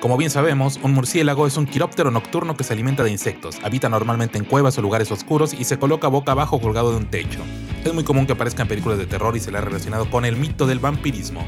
Como bien sabemos, un murciélago es un quiróptero nocturno que se alimenta de insectos, habita normalmente en cuevas o lugares oscuros y se coloca boca abajo colgado de un techo. Es muy común que aparezca en películas de terror y se le ha relacionado con el mito del vampirismo.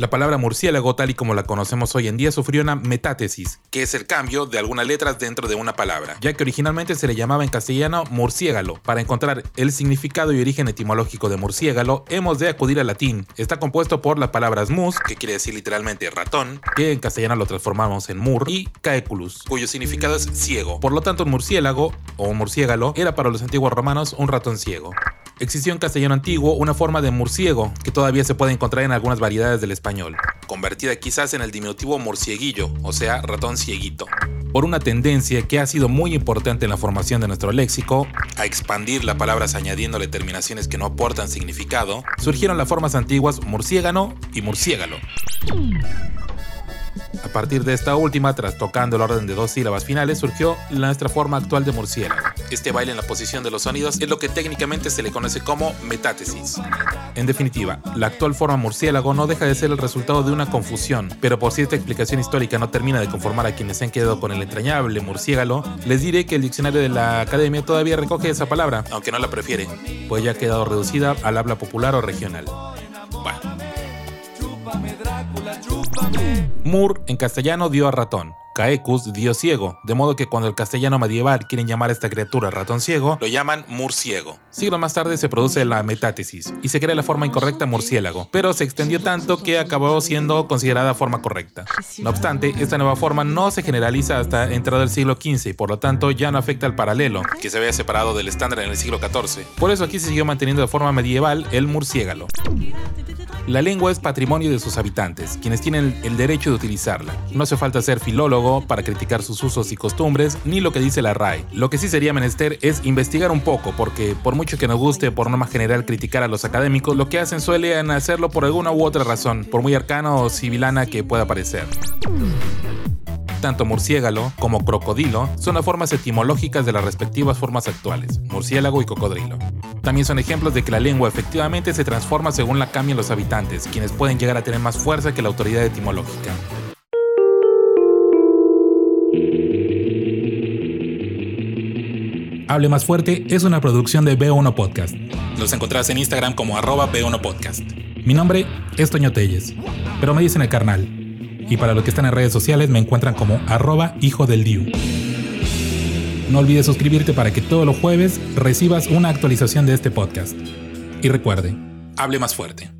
La palabra murciélago, tal y como la conocemos hoy en día, sufrió una metátesis, que es el cambio de algunas letras dentro de una palabra, ya que originalmente se le llamaba en castellano murciégalo. Para encontrar el significado y origen etimológico de murciégalo, hemos de acudir al latín. Está compuesto por las palabras mus, que quiere decir literalmente ratón, que en castellano lo transformamos en mur, y caeculus, cuyo significado es ciego. Por lo tanto, un murciélago, o un murciégalo, era para los antiguos romanos un ratón ciego. Existió en castellano antiguo una forma de murciego que todavía se puede encontrar en algunas variedades del español, convertida quizás en el diminutivo murcieguillo, o sea, ratón cieguito. Por una tendencia que ha sido muy importante en la formación de nuestro léxico, a expandir las palabras añadiéndole terminaciones que no aportan significado, surgieron las formas antiguas murciégano y murciégalo. A partir de esta última, tras tocando el orden de dos sílabas finales, surgió nuestra forma actual de murciélago. Este baile en la posición de los sonidos es lo que técnicamente se le conoce como metátesis. En definitiva, la actual forma murciélago no deja de ser el resultado de una confusión, pero por si esta explicación histórica no termina de conformar a quienes se han quedado con el entrañable murciégalo, les diré que el diccionario de la academia todavía recoge esa palabra, aunque no la prefiere, pues ya ha quedado reducida al habla popular o regional. Mur en castellano dio a ratón, Caecus dio ciego, de modo que cuando el castellano medieval quieren llamar a esta criatura ratón ciego, lo llaman murciego. Siglos más tarde se produce la metátesis y se crea la forma incorrecta murciélago, pero se extendió tanto que acabó siendo considerada forma correcta. No obstante, esta nueva forma no se generaliza hasta entrada del siglo XV y por lo tanto ya no afecta al paralelo, que se había separado del estándar en el siglo XIV. Por eso aquí se siguió manteniendo de forma medieval el murciégalo. La lengua es patrimonio de sus habitantes, quienes tienen el derecho de utilizarla. No hace falta ser filólogo para criticar sus usos y costumbres, ni lo que dice la RAE. Lo que sí sería menester es investigar un poco, porque por mucho que nos guste por norma general criticar a los académicos, lo que hacen suelen hacerlo por alguna u otra razón, por muy arcano o civilana que pueda parecer. Tanto murciégalo como crocodilo son las formas etimológicas de las respectivas formas actuales, murciélago y cocodrilo. También son ejemplos de que la lengua efectivamente se transforma según la cambian los habitantes, quienes pueden llegar a tener más fuerza que la autoridad etimológica. Hable Más Fuerte es una producción de B1 Podcast. Los encontrás en Instagram como arroba B1 Podcast. Mi nombre es Toño Telles, pero me dicen el carnal. Y para los que están en redes sociales me encuentran como arroba hijo del Diu. No olvides suscribirte para que todos los jueves recibas una actualización de este podcast. Y recuerde, hable más fuerte.